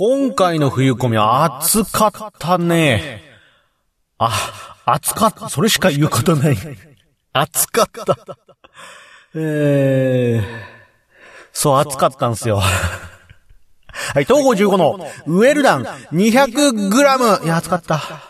今回の冬コミは暑かったね。あ、暑かった。それしか言うことない。暑かった。えー、そう、暑かったんですよ。はい、東郷15のウェルダン 200g。いや、暑かった。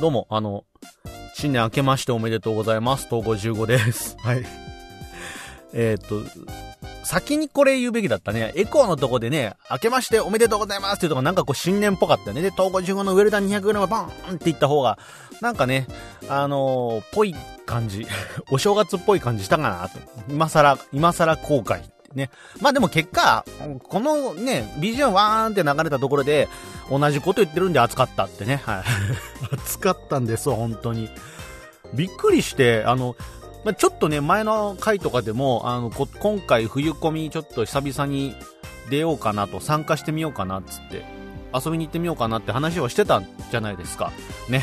どうも、あの、新年明けましておめでとうございます。東郷15です。はい。えっと、先にこれ言うべきだったね。エコーのとこでね、明けましておめでとうございますっていうとこなんかこう新年っぽかったよね。で、東郷15のウェルダン 200g バーンって言った方が、なんかね、あのー、ぽい感じ。お正月っぽい感じしたかなと。今更、今更後悔。ね。まあでも結果、このね、BGM ワーンって流れたところで、同じこと言ってるんで暑かったってね。はい。暑かったんです、本当に。びっくりして、あの、まあ、ちょっとね、前の回とかでも、あの、今回冬込みちょっと久々に出ようかなと、参加してみようかなっつって、遊びに行ってみようかなって話をしてたんじゃないですか。ね。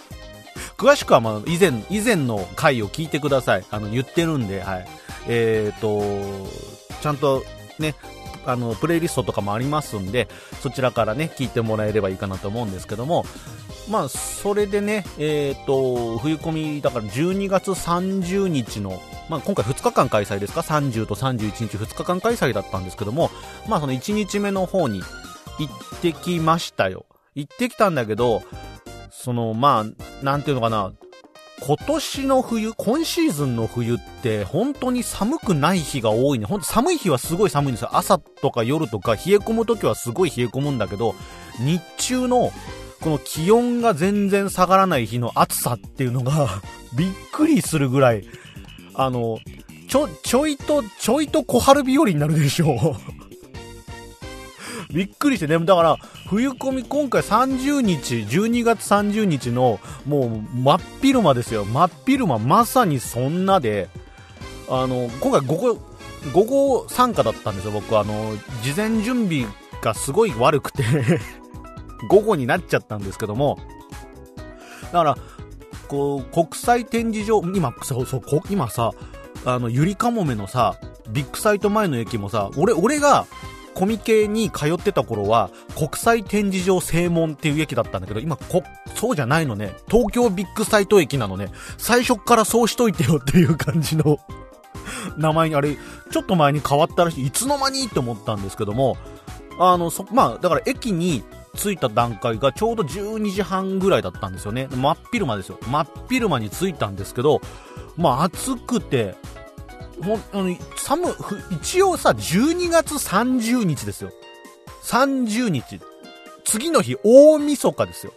詳しくはまあ、以前、以前の回を聞いてください。あの、言ってるんで、はい。えっ、ー、と、ちゃんとね、あの、プレイリストとかもありますんで、そちらからね、聞いてもらえればいいかなと思うんですけども、まあ、それでね、えっ、ー、と、冬込み、だから12月30日の、まあ、今回2日間開催ですか ?30 と31日2日間開催だったんですけども、まあ、その1日目の方に行ってきましたよ。行ってきたんだけど、その、まあ、なんていうのかな、今年の冬、今シーズンの冬って本当に寒くない日が多いね。ほんと寒い日はすごい寒いんですよ。朝とか夜とか冷え込む時はすごい冷え込むんだけど、日中のこの気温が全然下がらない日の暑さっていうのが びっくりするぐらい、あの、ちょ、ちょいと、ちょいと小春日和になるでしょうびっくりしてね、だから、冬込み今回30日、12月30日の、もう、真っ昼間ですよ。真っ昼間、まさにそんなで、あの、今回午後、午後参加だったんですよ、僕。あの、事前準備がすごい悪くて 午後になっちゃったんですけども、だから、こう、国際展示場、今、そうそう、今さ、あの、ゆりかもめのさ、ビッグサイト前の駅もさ、俺、俺が、コミケに通ってた頃は、国際展示場正門っていう駅だったんだけど、今、こ、そうじゃないのね。東京ビッグサイト駅なのね。最初からそうしといてよっていう感じの 名前に、あれ、ちょっと前に変わったらしい。いつの間にって思ったんですけども、あの、そ、まあ、だから駅に着いた段階がちょうど12時半ぐらいだったんですよね。真っ昼間ですよ。真っ昼間に着いたんですけど、まあ暑くて、もあの寒一応さ、12月30日ですよ。30日。次の日、大晦日ですよ。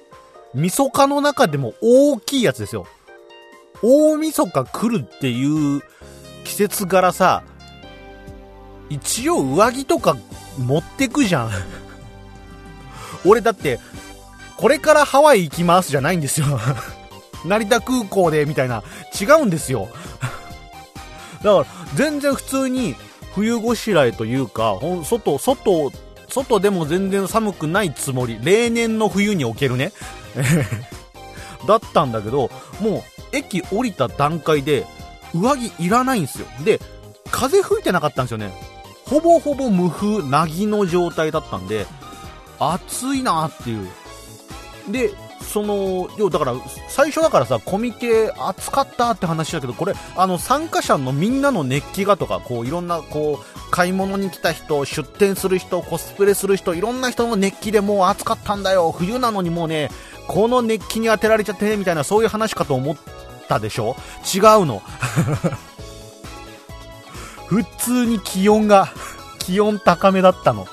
晦日の中でも大きいやつですよ。大晦日来るっていう季節柄さ、一応上着とか持ってくじゃん。俺だって、これからハワイ行きますじゃないんですよ。成田空港で、みたいな。違うんですよ。だから、全然普通に冬ごしらえというか、ほん、外、外、外でも全然寒くないつもり。例年の冬におけるね。だったんだけど、もう、駅降りた段階で、上着いらないんですよ。で、風吹いてなかったんですよね。ほぼほぼ無風、なぎの状態だったんで、暑いなっていう。で、その、要だから、最初だからさ、コミケ暑かったって話だけど、これ、あの、参加者のみんなの熱気がとか、こう、いろんな、こう、買い物に来た人、出店する人、コスプレする人、いろんな人の熱気でもう暑かったんだよ。冬なのにもうね、この熱気に当てられちゃって、みたいな、そういう話かと思ったでしょ？違うの。普通に気温が、気温高めだったの。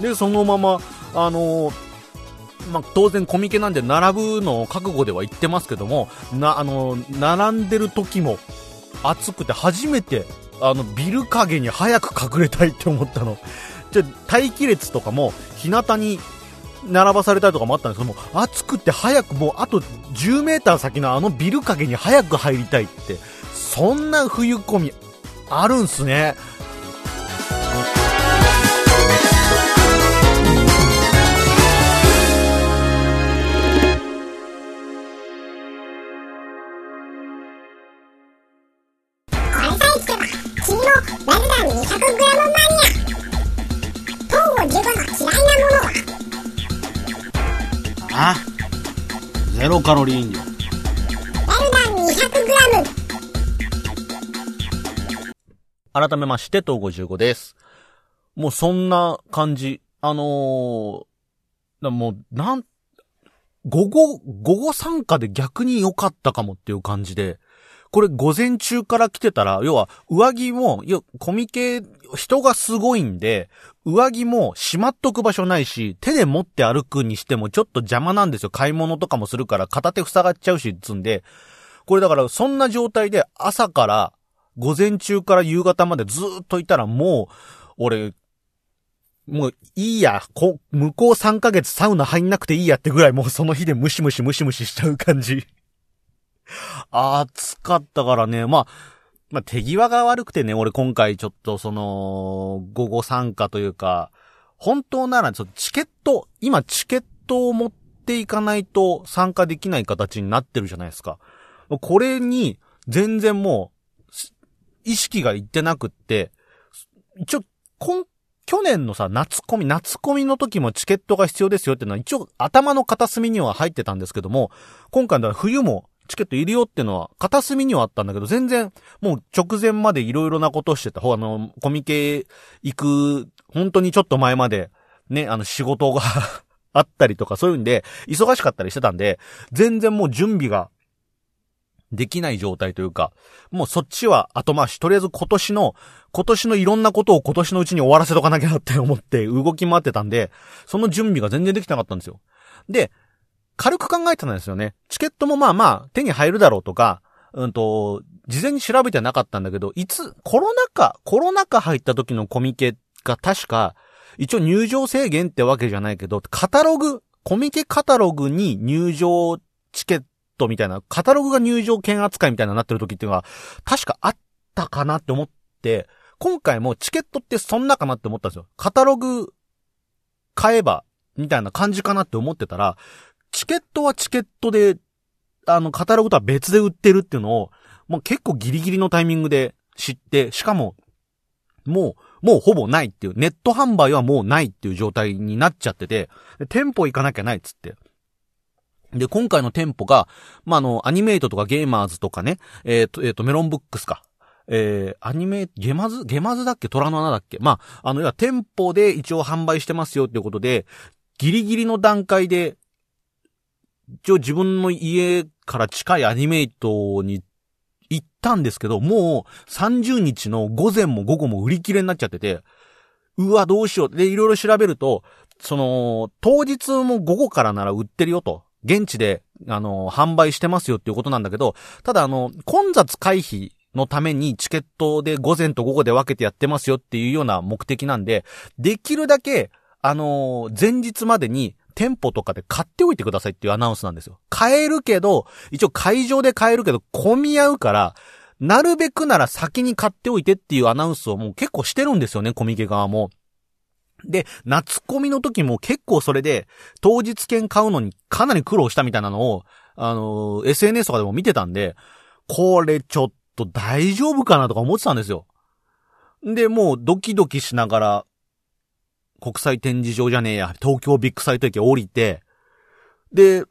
で、そのまま、あのーまあ、当然コミケなんで並ぶのを覚悟では言ってますけども、な、あの、並んでる時も暑くて初めて、あの、ビル影に早く隠れたいって思ったの。じゃ待機列とかも、日向に並ばされたりとかもあったんですけども、暑くて早くもうあと10メーター先のあのビル陰に早く入りたいって、そんな冬込みあるんすね。カロリー飲料改めまして、東55です。もうそんな感じ。あのー、もう、なん、午後、午後参加で逆に良かったかもっていう感じで、これ午前中から来てたら、要は上着も、要コミケ、人がすごいんで、上着もしまっとく場所ないし、手で持って歩くにしてもちょっと邪魔なんですよ。買い物とかもするから片手塞がっちゃうし、つんで。これだからそんな状態で朝から午前中から夕方までずっといたらもう、俺、もういいや、こ、向こう3ヶ月サウナ入んなくていいやってぐらいもうその日でムシムシムシムシしちゃう感じ。暑かったからね、まあ、まあ、手際が悪くてね、俺今回ちょっとその、午後参加というか、本当ならちょっとチケット、今チケットを持っていかないと参加できない形になってるじゃないですか。これに全然もう意識がいってなくって、一応、今、去年のさ、夏コミ、夏コミの時もチケットが必要ですよっていうのは一応頭の片隅には入ってたんですけども、今回の冬もチケットいるよっていうのは片隅にはあったんだけど、全然もう直前までいろいろなことしてた。ほ、あの、コミケ行く、本当にちょっと前まで、ね、あの仕事が あったりとかそういうんで、忙しかったりしてたんで、全然もう準備ができない状態というか、もうそっちは後回し、とりあえず今年の、今年のいろんなことを今年のうちに終わらせとかなきゃなって思って動き回ってたんで、その準備が全然できてなかったんですよ。で、軽く考えてたんですよね。チケットもまあまあ手に入るだろうとか、うんと、事前に調べてなかったんだけど、いつ、コロナ禍、コロナ禍入った時のコミケが確か、一応入場制限ってわけじゃないけど、カタログ、コミケカタログに入場チケットみたいな、カタログが入場券扱いみたいななってる時っていうのは、確かあったかなって思って、今回もチケットってそんなかなって思ったんですよ。カタログ買えば、みたいな感じかなって思ってたら、チケットはチケットで、あの、カタログとは別で売ってるっていうのを、もう結構ギリギリのタイミングで知って、しかも、もう、もうほぼないっていう、ネット販売はもうないっていう状態になっちゃってて、店舗行かなきゃないっつって。で、今回の店舗が、まあ、あの、アニメイトとかゲーマーズとかね、えっ、ー、と、えっ、ー、と、メロンブックスか。えー、アニメ、ゲマズ？ゲマズだっけ？虎の穴だっけ？まあ、あの、要は店舗で一応販売してますよっていうことで、ギリギリの段階で、一応自分の家から近いアニメイトに行ったんですけど、もう30日の午前も午後も売り切れになっちゃってて、うわ、どうしよう。で、いろいろ調べると、その、当日も午後からなら売ってるよと。現地で、あの、販売してますよっていうことなんだけど、ただあの、混雑回避のためにチケットで午前と午後で分けてやってますよっていうような目的なんで、できるだけ、あの前日までに店舗とかで買っておいてくださいっていうアナウンスなんですよ。買えるけど、一応会場で買えるけど混み合うから、なるべくなら先に買っておいてっていうアナウンスをもう結構してるんですよね、コミケ側も。で、夏コミの時も結構それで、当日券買うのにかなり苦労したみたいなのを、あのー、SNS とかでも見てたんで、これちょっと大丈夫かなとか思ってたんですよ。で、もうドキドキしながら、国際展示場じゃねえや、東京ビッグサイト駅降りて、で、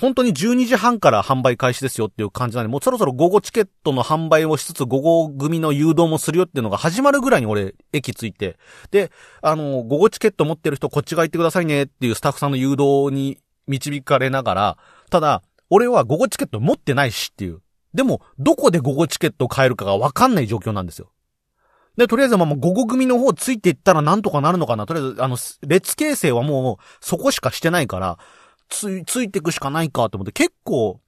本当に12時半から販売開始ですよっていう感じなんで、もうそろそろ午後チケットの販売をしつつ、午後組の誘導もするよっていうのが始まるぐらいに俺、駅着いて、で、あの、午後チケット持ってる人こっち側行ってくださいねっていうスタッフさんの誘導に導かれながら、ただ、俺は午後チケット持ってないしっていう。でも、どこで午後チケットを買えるかがわかんない状況なんですよ。で、とりあえずまあ、午後組の方ついていったらなんとかなるのかな。とりあえず、あの、列形成はもう、そこしかしてないから、つい、ついていくしかないかと思って、結構、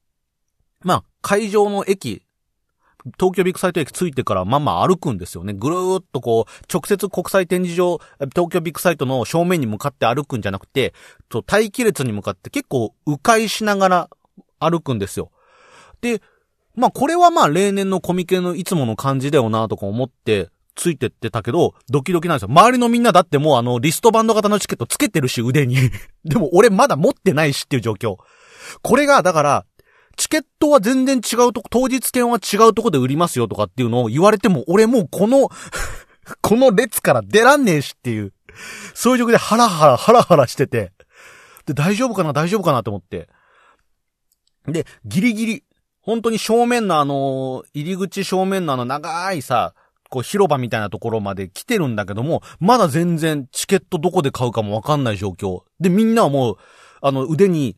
まあ、会場の駅、東京ビッグサイト駅着いてからまんまあ歩くんですよね。ぐるーっとこう、直接国際展示場、東京ビッグサイトの正面に向かって歩くんじゃなくて、と待機列に向かって結構迂回しながら歩くんですよ。で、まあこれはまあ例年のコミケのいつもの感じだよなとか思ってついてってたけど、ドキドキなんですよ。周りのみんなだってもうあのリストバンド型のチケットつけてるし腕に。でも俺まだ持ってないしっていう状況。これがだから、チケットは全然違うとこ、当日券は違うとこで売りますよとかっていうのを言われても、俺もうこの この列から出らんねえしっていう、そういう状況でハラハラ、ハラハラしてて、で、大丈夫かな大丈夫かなと思って。で、ギリギリ、本当に正面のあの、入り口正面のあの長いさ、こう広場みたいなところまで来てるんだけども、まだ全然チケットどこで買うかもわかんない状況。で、みんなはもう、あの腕に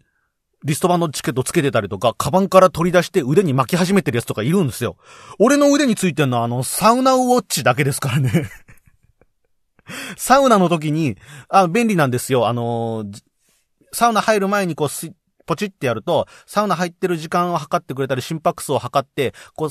リストバンドチケットつけてたりとか、カバンから取り出して腕に巻き始めてるやつとかいるんですよ。俺の腕についてるのはあの、サウナウォッチだけですからねサウナの時に、あ、便利なんですよ。あのサウナ入る前にこう、ポチってやると、サウナ入ってる時間を測ってくれたり、心拍数を測って、こう、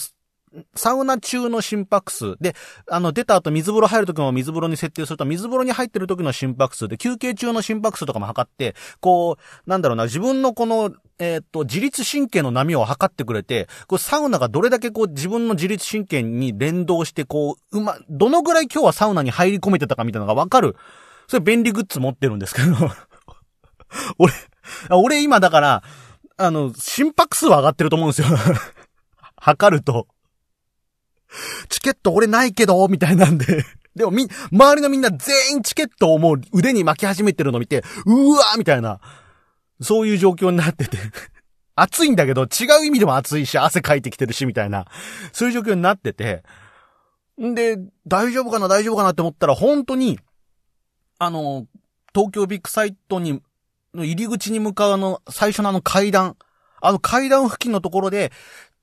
サウナ中の心拍数で、あの、出た後水風呂入るときも水風呂に設定すると、水風呂に入ってる時の心拍数で、休憩中の心拍数とかも測って、こう、なんだろうな、自分のこの、えっ、と、自律神経の波を測ってくれて、こう、サウナがどれだけこう、自分の自律神経に連動して、こう、うま、どのぐらい今日はサウナに入り込めてたかみたいなのがわかる。それ便利グッズ持ってるんですけど。俺、俺今だから、あの、心拍数は上がってると思うんですよ。測ると。チケット俺ないけど、みたいなんで。でもみ、周りのみんな全員チケットをもう腕に巻き始めてるの見て、うわーみたいな、そういう状況になってて。暑いんだけど、違う意味でも暑いし、汗かいてきてるし、みたいな、そういう状況になってて。んで、大丈夫かな、大丈夫かなって思ったら、本当に、あの、東京ビッグサイトに、の入り口に向かうあの、最初のあの階段、あの階段付近のところで、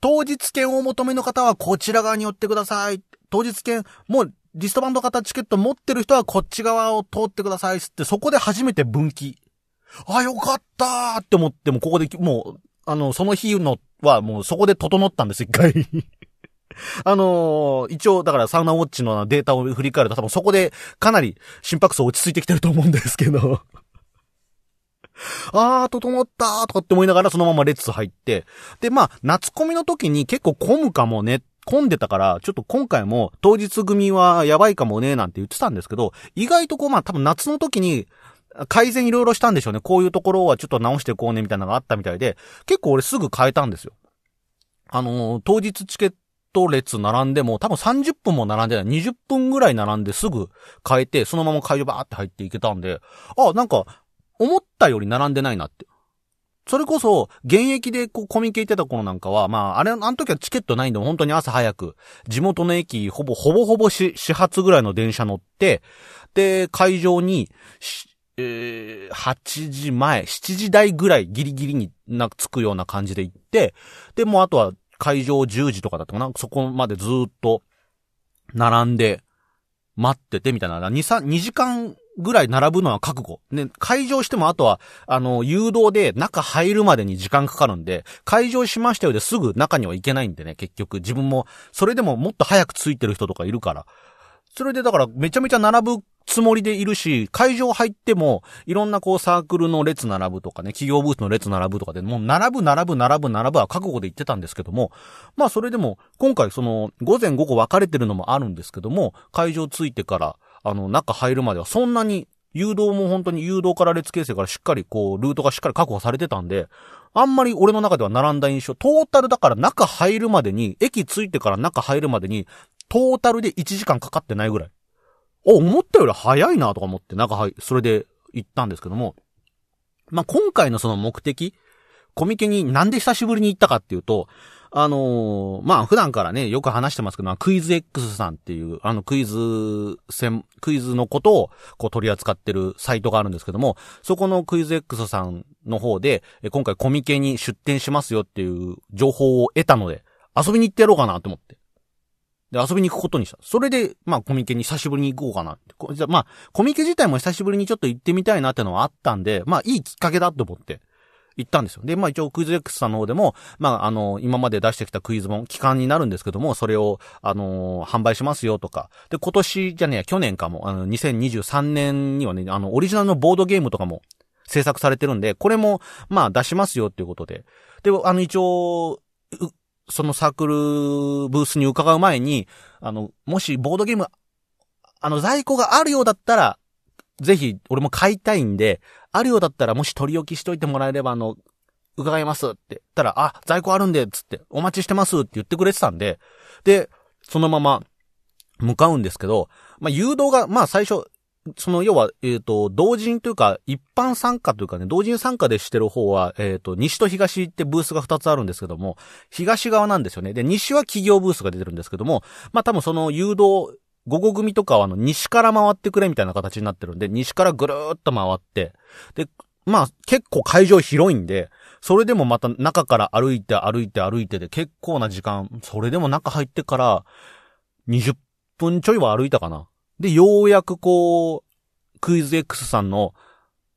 当日券を求めの方はこちら側に寄ってください。当日券、もうリストバンド型チケット持ってる人はこっち側を通ってくださいって、そこで初めて分岐。あ、よかったーって思っても、ここで、もう、あの、その日のはもうそこで整ったんです、一回。あのー、一応、だからサウナウォッチのデータを振り返ると多分そこでかなり心拍数落ち着いてきてると思うんですけどあー、整ったーとかって思いながらそのまま列入って、で、まあ、夏コミの時に結構混むかもね、混んでたから、ちょっと今回も当日組はやばいかもね、なんて言ってたんですけど、意外とこう、まあ多分夏の時に、改善いろいろしたんでしょうね。こういうところはちょっと直していこうね、みたいなのがあったみたいで、結構俺すぐ変えたんですよ。あのー、当日チケット列並んでも、多分30分も並んでない。20分ぐらい並んですぐ変えて、そのまま会場バーって入っていけたんで、あ、なんか、思ったより並んでないなって。それこそ、現役でこうコミケ行ってた頃なんかは、まあ、あれ、あの時はチケットないんで、本当に朝早く、地元の駅、ほぼ、ほぼほぼ始発ぐらいの電車乗って、で、会場に、えー、8時前、7時台ぐらいギリギリにな、着くような感じで行って、で、もうあとは会場10時とかだったかな、そこまでずっと、並んで、待っててみたいな、2、3、2時間ぐらい並ぶのは覚悟。ね、会場してもあとは、あの、誘導で中入るまでに時間かかるんで、会場しましたよですぐ中には行けないんでね、結局。自分も、それでももっと早く着いてる人とかいるから。それでだからめちゃめちゃ並ぶつもりでいるし、会場入っても、いろんなこうサークルの列並ぶとかね、企業ブースの列並ぶとかで、もう並ぶ並ぶ並ぶ並ぶは覚悟で言ってたんですけども、まあそれでも、今回その、午前午後分かれてるのもあるんですけども、会場着いてから、あの、中入るまではそんなに、誘導も本当に誘導から列形成からしっかりこう、ルートがしっかり確保されてたんで、あんまり俺の中では並んだ印象、トータルだから中入るまでに、駅着いてから中入るまでに、トータルで1時間かかってないぐらい。お、思ったより早いなとか思って中入、それで行ったんですけども、まあ、今回のその目的、コミケになんで久しぶりに行ったかっていうと、あのー、まあ、普段からね、よく話してますけど、クイズ X さんっていう、あの、クイズ、クイズのことを、こう取り扱ってるサイトがあるんですけども、そこのクイズ X さんの方で、今回コミケに出展しますよっていう情報を得たので、遊びに行ってやろうかなと思って。で、遊びに行くことにした。それで、まあ、コミケに久しぶりに行こうかなって。まあ、コミケ自体も久しぶりにちょっと行ってみたいなってのはあったんで、まあ、いいきっかけだと思って。行ったんですよ。で、まあ一応クイズ X さんの方でも、まああの、今まで出してきたクイズ本、期間になるんですけども、それを、あの、販売しますよとか。で、今年じゃねえ、去年かも、あの、2023年にはね、あの、オリジナルのボードゲームとかも制作されてるんで、これも、まあ出しますよっていうことで。で、あの、一応、そのサークルブースに伺う前に、あの、もしボードゲーム、あの、在庫があるようだったら、ぜひ、俺も買いたいんで、あるようだったらもし取り置きしといてもらえれば、あの、伺いますって言ったら、あ、在庫あるんで、つって、お待ちしてますって言ってくれてたんで、で、そのまま、向かうんですけど、まあ、誘導が、まあ、最初、その、要は、えっ、ー、と、同人というか、一般参加というかね、同人参加でしてる方は、えっ、ー、と、西と東ってブースが二つあるんですけども、東側なんですよね。で、西は企業ブースが出てるんですけども、まあ、多分その誘導、午後組とかはあの、西から回ってくれみたいな形になってるんで、西からぐるーっと回って、で、まあ、結構会場広いんで、それでもまた中から歩いて歩いて歩いてで結構な時間、それでも中入ってから、20分ちょいは歩いたかな。で、ようやくこう、クイズ X さんの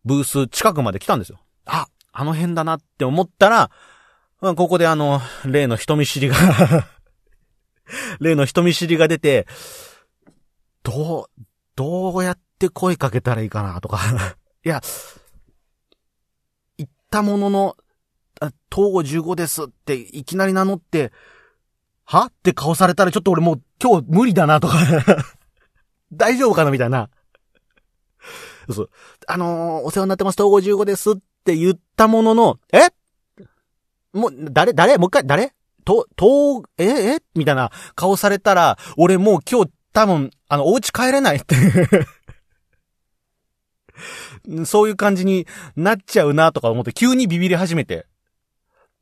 ブース近くまで来たんですよ。あ、あの辺だなって思ったら、まあ、ここであの、例の人見知りが 例の人見知りが出て、どう、どうやって声かけたらいいかなとか。いや、言ったものの、東郷15ですっていきなり名乗って、はって顔されたらちょっと俺もう今日無理だなとか。大丈夫かなみたいな。そう。あのー、お世話になってます、東郷15ですって言ったものの、え？もう、誰誰？もう一回、誰？と、と、ええ？みたいな顔されたら、俺もう今日多分、あの、お家帰れないって そういう感じになっちゃうなとか思って急にビビり始めて。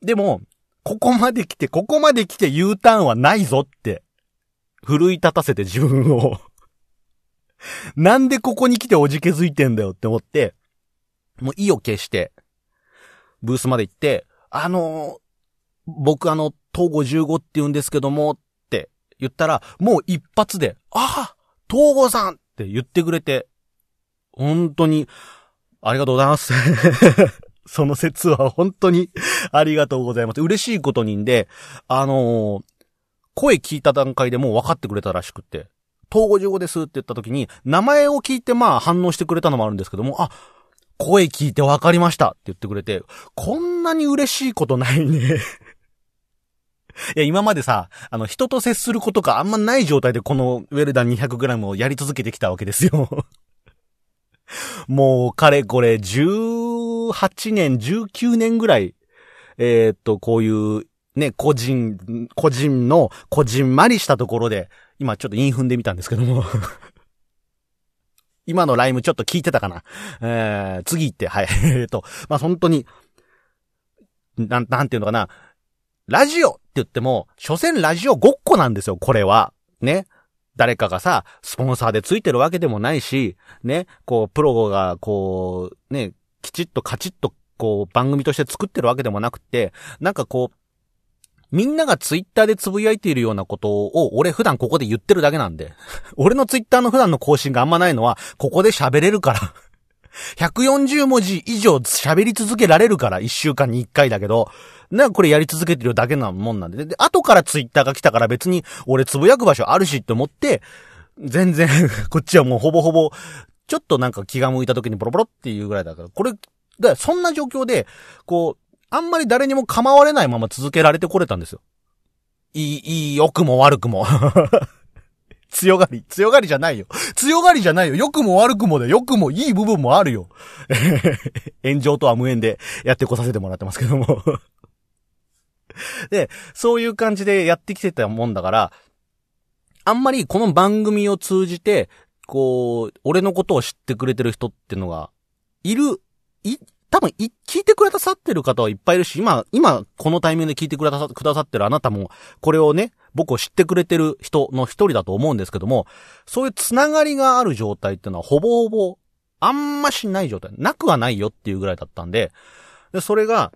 でも、ここまで来て、ここまで来て U ターンはないぞって、奮い立たせて自分を なんでここに来ておじけづいてんだよって思って、もう意を消して、ブースまで行って、あのー、僕あの、東郷15って言うんですけども、言ったら、もう一発で、ああ東郷さんって言ってくれて、本当に、ありがとうございます その説は本当にありがとうございます。嬉しいことにんで、あのー、声聞いた段階でもう分かってくれたらしくて、東郷15ですって言った時に、名前を聞いてまあ反応してくれたのもあるんですけども、あ、声聞いて分かりましたって言ってくれて、こんなに嬉しいことないねいや、今までさ、あの、人と接することがあんまない状態でこのウェルダン 200g をやり続けてきたわけですよ もう、かれこれ、18年、19年ぐらい、えー、っと、こういう、ね、個人、個人の、個人まりしたところで、今ちょっとインフンでみたんですけども 今のライムちょっと聞いてたかなえー、次行って、はい。えっと、まあ、本当に、なん、なんていうのかな。ラジオって言っても、所詮ラジオごっこなんですよ、これは。ね。誰かがさ、スポンサーでついてるわけでもないし、ね、こう、プロが、こう、ね、きちっとカチッと、こう、番組として作ってるわけでもなくて、なんかこう、みんながツイッターでつぶやいているようなことを、俺普段ここで言ってるだけなんで。俺のツイッターの普段の更新があんまないのは、ここで喋れるから。140文字以上喋り続けられるから、1週間に1回だけど、なこれやり続けてるだけなもんなんで。で、後からツイッターが来たから別に、俺つぶやく場所あるしって思って、全然 こっちはもうほぼほぼ、ちょっとなんか気が向いた時にボロボロっていうぐらいだから、これ、だそんな状況で、こう、あんまり誰にも構われないまま続けられてこれたんですよ。いい、いい、良くも悪くも。強がり、強がりじゃないよ。強がりじゃないよ。良くも悪くもで、良くもいい部分もあるよ。炎上とは無縁でやってこさせてもらってますけどもで、そういう感じでやってきてたもんだから、あんまりこの番組を通じて、こう、俺のことを知ってくれてる人ってのが、いる、い、多分、い、聞いてくれたさってる方はいっぱいいるし、今、今、このタイミングで聞いてくれたさ、くださってるあなたも、これをね、僕を知ってくれてる人の一人だと思うんですけども、そういうつながりがある状態っていうのは、ほぼほぼ、あんましない状態。なくはないよっていうぐらいだったんで、で、それが、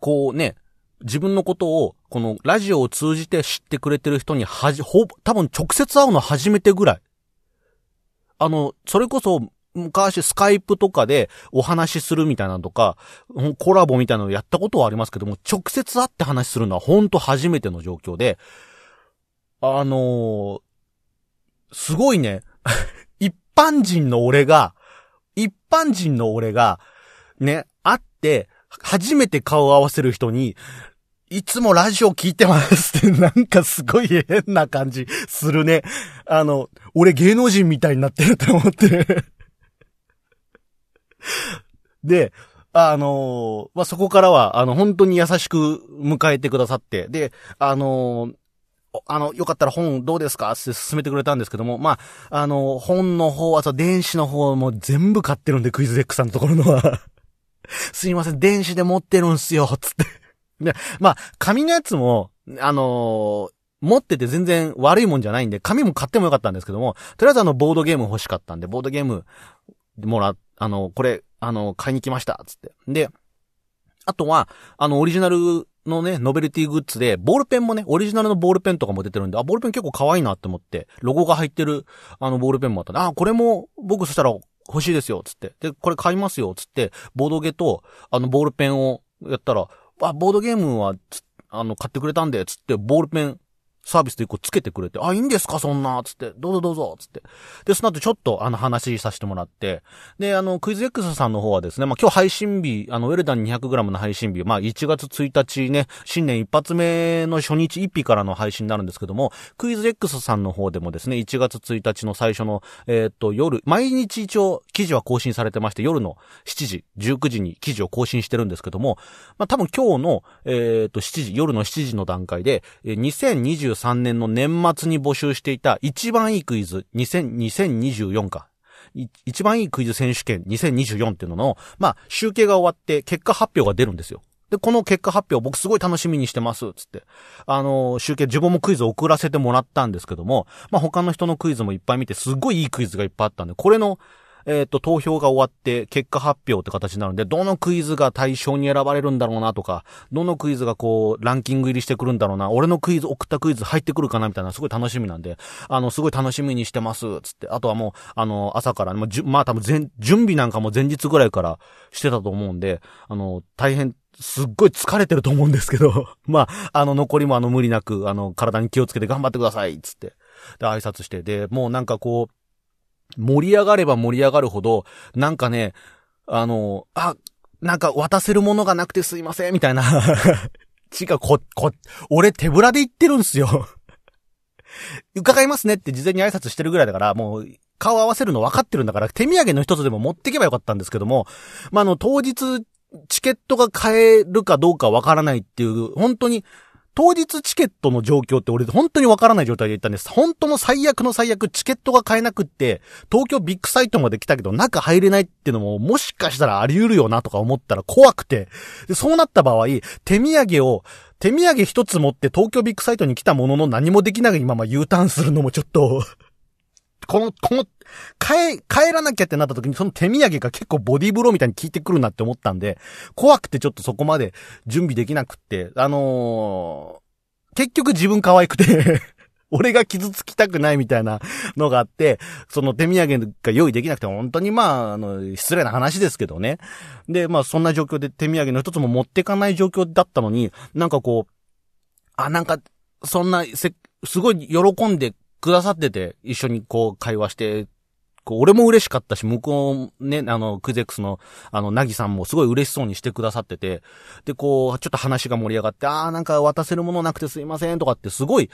こうね、自分のことを、このラジオを通じて知ってくれてる人にはじ、ほ、多分直接会うの初めてぐらい。あの、それこそ、昔スカイプとかでお話しするみたいなのとか、コラボみたいなのをやったことはありますけども、直接会って話するのは本当初めての状況で、あのー、すごいね、一般人の俺が、一般人の俺が、ね、会って、初めて顔を合わせる人に、いつもラジオ聞いてますって なんかすごい変な感じするね。あの、俺芸能人みたいになってると思って で、あのー、まあ、そこからは、あの、本当に優しく迎えてくださって、で、あのー、あの、よかったら本どうですか？って勧めてくれたんですけども、まあ、あの、本の方、あと電子の方も全部買ってるんで、クイズデックさんのところのは。すいません、電子で持ってるんすよ、つって。で、まあ、紙のやつも、あの、持ってて全然悪いもんじゃないんで、紙も買ってもよかったんですけども、とりあえずあの、ボードゲーム欲しかったんで、ボードゲームもらっ、あの、これ、あの、買いに来ました、つって。で、あとは、あの、オリジナルのね、ノベルティグッズで、ボールペンもね、オリジナルのボールペンとかも出てるんで、あ、ボールペン結構可愛いなって思って、ロゴが入ってる、あの、ボールペンもあったあ、これも、僕そしたら欲しいですよ、つって。で、これ買いますよ、つって、ボードゲと、あの、ボールペンをやったら、あ、ボードゲームは、あの、買ってくれたんで、つって、ボールペンサービスで一個つけてくれて、あ、いいんですかそんなつって、どうぞどうぞつって。で、その後ちょっとあの話させてもらって、で、あの、クイズ X さんの方はですね、まあ、今日配信日、あの、ウェルダン 200g の配信日、まあ、1月1日ね、新年一発目の初日1日からの配信になるんですけども、クイズ X さんの方でもですね、1月1日の最初の、えー、っと、夜、毎日一応記事は更新されてまして、夜の7時、19時に記事を更新してるんですけども、まあ、多分今日の、えー、っと、7時、夜の7時の段階で、2023年の年末に募集していた一番いいクイズ、2024か。一番いいクイズ選手権2024っていうのの、まあ、集計が終わって結果発表が出るんですよ。で、この結果発表僕すごい楽しみにしてます、つって。あのー、集計、自分もクイズ送らせてもらったんですけども、まあ、他の人のクイズもいっぱい見て、すごいいいクイズがいっぱいあったんで、これの、えっ、ー、と、投票が終わって結果発表って形なるんで、どのクイズが対象に選ばれるんだろうなとか、どのクイズがこう、ランキング入りしてくるんだろうな、俺のクイズ、送ったクイズ入ってくるかなみたいな、すごい楽しみなんで、あの、すごい楽しみにしてます、つって。あとはもう、あの、朝から、まあ、じゅ、まあ、多分全、準備なんかも前日ぐらいからしてたと思うんで、あの、大変、すっごい疲れてると思うんですけど、まあ、あの、残りもあの、無理なく、あの、体に気をつけて頑張ってください、つって。で、挨拶して、で、もうなんかこう、盛り上がれば盛り上がるほど、なんかね、あの、あ、なんか渡せるものがなくてすいません、みたいな。違う、こ、こ、俺手ぶらで言ってるんすよ。伺いますねって事前に挨拶してるぐらいだから、もう、顔合わせるの分かってるんだから、手土産の一つでも持ってけばよかったんですけども、まあ、あの、当日、チケットが買えるかどうか分からないっていう、本当に、当日チケットの状況って俺本当にわからない状態で行ったんです。本当の最悪の最悪チケットが買えなくって、東京ビッグサイトまで来たけど中入れないってのももしかしたらあり得るよなとか思ったら怖くて。で、そうなった場合、手土産を、手土産一つ持って東京ビッグサイトに来たものの何もできないまま U ターンするのもちょっとこの、この、帰、帰らなきゃってなった時にその手土産が結構ボディーブローみたいに効いてくるなって思ったんで、怖くてちょっとそこまで準備できなくって、あのー、結局自分可愛くて 俺が傷つきたくないみたいなのがあって、その手土産が用意できなくて、本当にまあ、あの、失礼な話ですけどね。で、まあそんな状況で手土産の一つも持ってかない状況だったのに、なんかこう、あ、なんか、そんな、せ、すごい喜んでくださってて、一緒にこう会話して、こう、俺も嬉しかったし、向こうね、あの、クゼックスの、あの、なぎさんもすごい嬉しそうにしてくださってて、で、こう、ちょっと話が盛り上がって、あーなんか渡せるものなくてすいませんとかってすごい、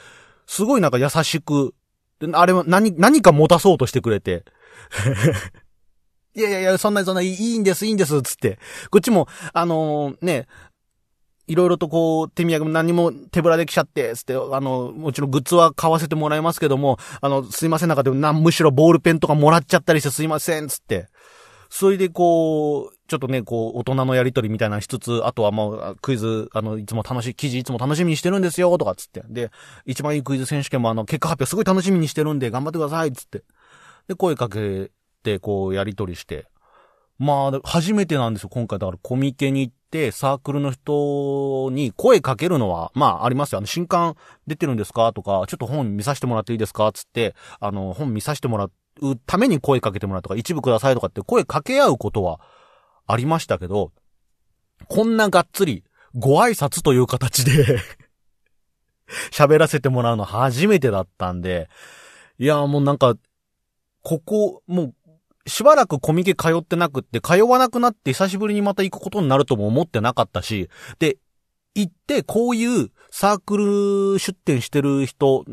すごいなんか優しく、で、あれも何、何か持たそうとしてくれて、いやいやいや、そんな、そんな、いいんです、いいんです、つって。こっちも、あのー、ね、いろいろとこう、手土産も何も手ぶらできちゃって、つって、あの、もちろんグッズは買わせてもらいますけども、あの、すいません、なんかでもな、むしろボールペンとかもらっちゃったりしてすいません、つって。それでこう、ちょっとね、こう、大人のやりとりみたいなしつつ、あとはもう、クイズ、あの、いつも楽しい、記事いつも楽しみにしてるんですよ、とかつって。で、一番いいクイズ選手権もあの、結果発表すごい楽しみにしてるんで、頑張ってください、つって。で、声かけて、こう、やりとりして。まあ、初めてなんですよ、今回。だからコミケに行っ、サークルの人に声かけるのは、まあ、ありますよ。あの、新刊出てるんですか？とか、ちょっと本見させてもらっていいですか？つって、あの、本見させてもらうために声かけてもらうとか、一部ください。とかって声かけ合うことはありましたけど、こんながっつり、ご挨拶という形で 喋らせてもらうの初めてだったんで、いや、もうなんか、ここ、もう、しばらくコミケ通ってなくって、通わなくなって久しぶりにまた行くことになるとも思ってなかったし、で、行ってこういうサークル出展してる人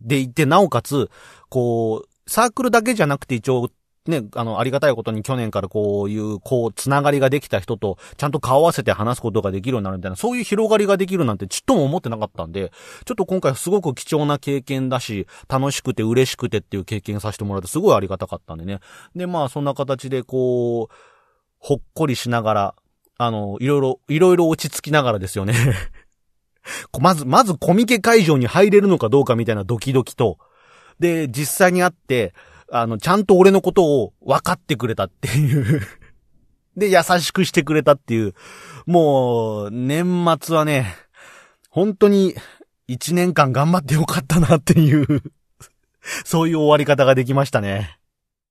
でいて、なおかつ、こう、サークルだけじゃなくて一応、ね、あの、ありがたいことに去年からこういう、こう、つながりができた人と、ちゃんと顔合わせて話すことができるようになるみたいな、そういう広がりができるなんてちっとも思ってなかったんで、ちょっと今回すごく貴重な経験だし、楽しくて嬉しくてっていう経験させてもらってすごいありがたかったんでね。で、まあ、そんな形でこう、ほっこりしながら、あの、いろいろ、いろいろ落ち着きながらですよね まず、まずコミケ会場に入れるのかどうかみたいなドキドキと、で、実際に会って、あの、ちゃんと俺のことを分かってくれたっていう で、優しくしてくれたっていう。もう、年末はね、本当に一年間頑張ってよかったなっていう そういう終わり方ができましたね。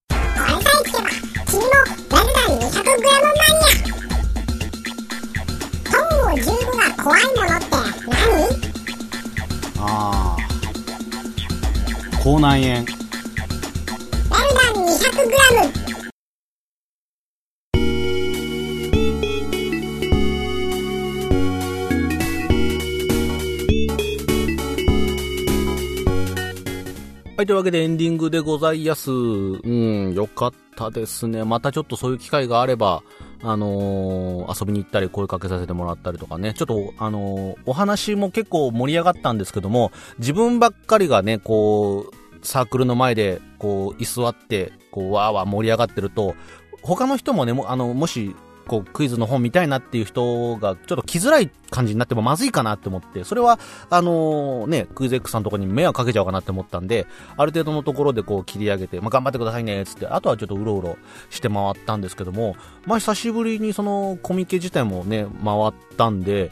これさえ聞けば、君もラルダン 200g マニアトンを15が怖いものって何？ああ。口内炎。200g はい、というわけでエンディングでございます。うん、よかったですね。またちょっとそういう機会があれば、あのー、遊びに行ったり声かけさせてもらったりとかね、ちょっと、あのー、お話も結構盛り上がったんですけども、自分ばっかりがね、こう、サークルの前で、こう、居座って、こう、わーわー盛り上がってると、他の人もね、も、あの、もし、こう、クイズの本見たいなっていう人が、ちょっと来づらい感じになってもまずいかなって思って、それは、あのー、ね、クイズ X さんのとこに迷惑かけちゃうかなって思ったんで、ある程度のところでこう切り上げて、まあ、頑張ってくださいね、つって、あとはちょっとうろうろして回ったんですけども、まあ、久しぶりにそのコミケ自体もね、回ったんで、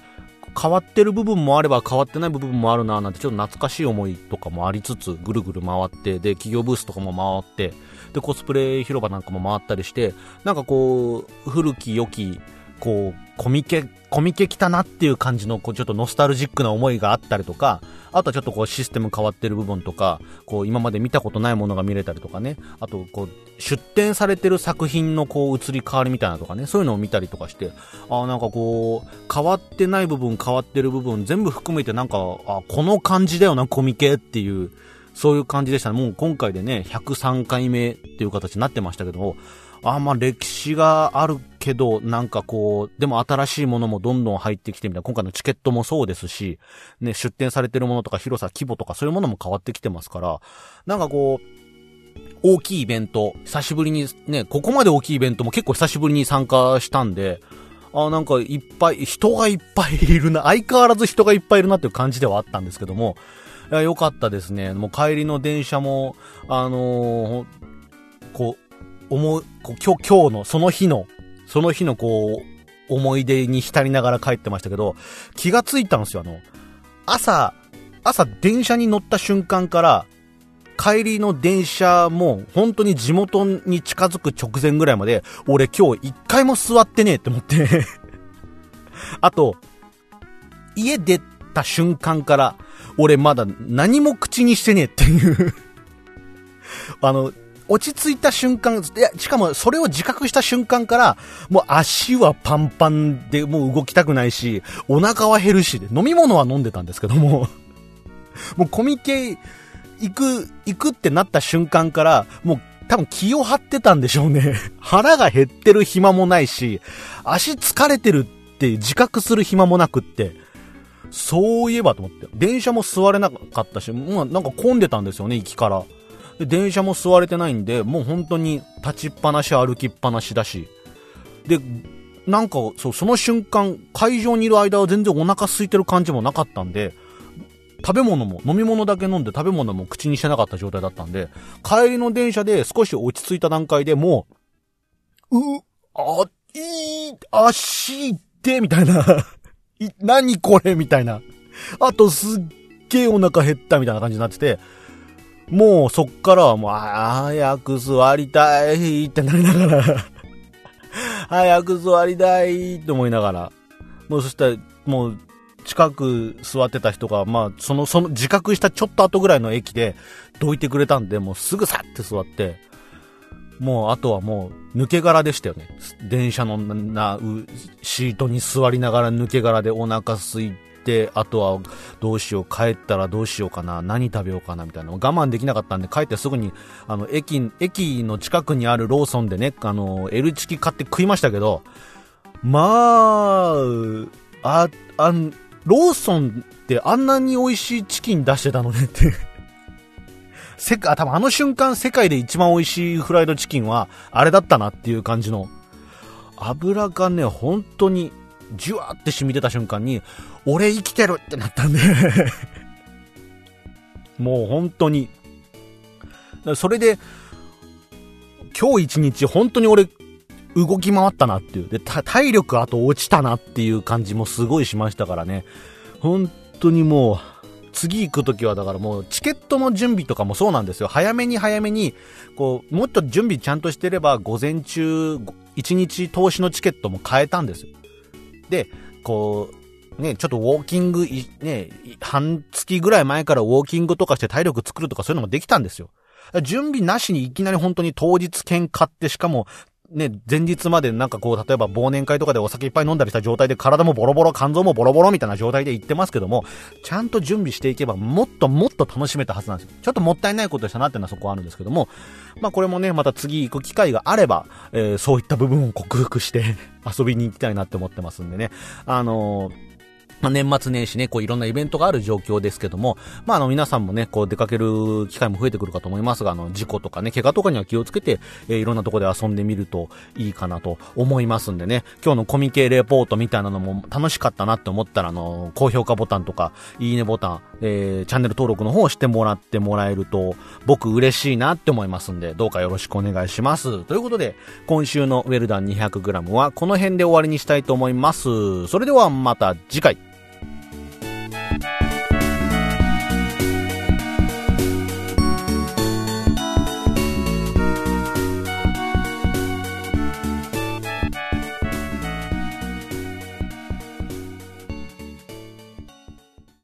変わってる部分もあれば変わってない部分もあるななんてちょっと懐かしい思いとかもありつつ、ぐるぐる回って、で、企業ブースとかも回って、で、コスプレ広場なんかも回ったりして、なんかこう、古き良き、こう、コミケ、コミケ来たなっていう感じの、こう、ちょっとノスタルジックな思いがあったりとか、あとはちょっとこう、システム変わってる部分とか、こう、今まで見たことないものが見れたりとかね、あと、こう、出展されてる作品のこう、移り変わりみたいなとかね、そういうのを見たりとかして、ああ、なんかこう、変わってない部分、変わってる部分、全部含めてなんか、あこの感じだよな、コミケっていう、そういう感じでしたね。もう今回でね、103回目っていう形になってましたけども、あまあ歴史があるけど、なんかこう、でも新しいものもどんどん入ってきてみたいな、今回のチケットもそうですし、ね、出展されてるものとか広さ、規模とかそういうものも変わってきてますから、なんかこう、大きいイベント、久しぶりにね、ここまで大きいイベントも結構久しぶりに参加したんで、あなんかいっぱい、人がいっぱいいるな、相変わらず人がいっぱいいるなっていう感じではあったんですけども、いや、よかったですね。もう帰りの電車も、あのー、こう、思う、こう今日、今日の、その日の、その日のこう、思い出に浸りながら帰ってましたけど、気がついたんですよ、あの、朝、朝電車に乗った瞬間から、帰りの電車も本当に地元に近づく直前ぐらいまで、俺今日一回も座ってねえって思って。あと、家出た瞬間から、俺まだ何も口にしてねえっていう。あの、落ち着いた瞬間、いや、しかもそれを自覚した瞬間から、もう足はパンパンでもう動きたくないし、お腹は減るし、飲み物は飲んでたんですけども、もうコミケ行く、行くってなった瞬間から、もう多分気を張ってたんでしょうね。腹が減ってる暇もないし、足疲れてるって自覚する暇もなくって、そういえばと思って。電車も座れなかったし、まあなんか混んでたんですよね、行きから。で、電車も座れてないんで、もう本当に立ちっぱなし歩きっぱなしだし。で、なんか、そう、その瞬間、会場にいる間は全然お腹空いてる感じもなかったんで、食べ物も、飲み物だけ飲んで食べ物も口にしてなかった状態だったんで、帰りの電車で少し落ち着いた段階でもう、う、あ、いい、足って、みたいな い何これみたいな。あとすっげえお腹減ったみたいな感じになってて、もうそっからはもう、早く座りたいってなりながら。早く座りたいって思いながら、もうそしたら、もう、近く座ってた人が、まあ、その、その、自覚したちょっと後ぐらいの駅で、どいてくれたんで、もうすぐさって座って、もう、あとはもう、抜け殻でしたよね。電車のな、シートに座りながら抜け殻でお腹空いてて、あとは、どうしよう、帰ったらどうしようかな、何食べようかな、みたいな。我慢できなかったんで、帰ってすぐに、あの、駅、駅の近くにあるローソンでね、あの、L チキ買って食いましたけど、まあ、あ、あん、ローソンってあんなに美味しいチキン出してたのねって せか、多分あの瞬間世界で一番美味しいフライドチキンはあれだったなっていう感じの油がね、本当にじゅわって染み出た瞬間に俺生きてるってなったんで もう本当にそれで今日一日本当に俺動き回ったなっていう。で、体力あと落ちたなっていう感じもすごいしましたからね。本当にもう、次行くときはだからもうチケットの準備とかもそうなんですよ。早めに早めに、こう、もっと準備ちゃんとしてれば午前中、1日投資のチケットも変えたんですよ。で、こう、ね、ちょっとウォーキング、ね、半月ぐらい前からウォーキングとかして体力作るとかそういうのもできたんですよ。準備なしにいきなり本当に当日券買ってしかもね、前日までなんかこう、例えば忘年会とかでお酒いっぱい飲んだりした状態で体もボロボロ、肝臓もボロボロみたいな状態で行ってますけども、ちゃんと準備していけばもっともっと楽しめたはずなんですよ。ちょっともったいないことしたなっていうのはそこはあるんですけども、まあこれもね、また次行く機会があれば、えー、そういった部分を克服して 遊びに行きたいなって思ってますんでね。あのー、ま年末年始ね、こういろんなイベントがある状況ですけども、まあ、あの皆さんもね、こう出かける機会も増えてくるかと思いますが、あの事故とかね、怪我とかには気をつけて、えー、いろんなとこで遊んでみるといいかなと思いますんでね、今日のコミケレポートみたいなのも楽しかったなって思ったら、あの、高評価ボタンとか、いいねボタン、えー、チャンネル登録の方をしてもらってもらえると、僕嬉しいなって思いますんで、どうかよろしくお願いします。ということで、今週のウェルダン 200g はこの辺で終わりにしたいと思います。それではまた次回。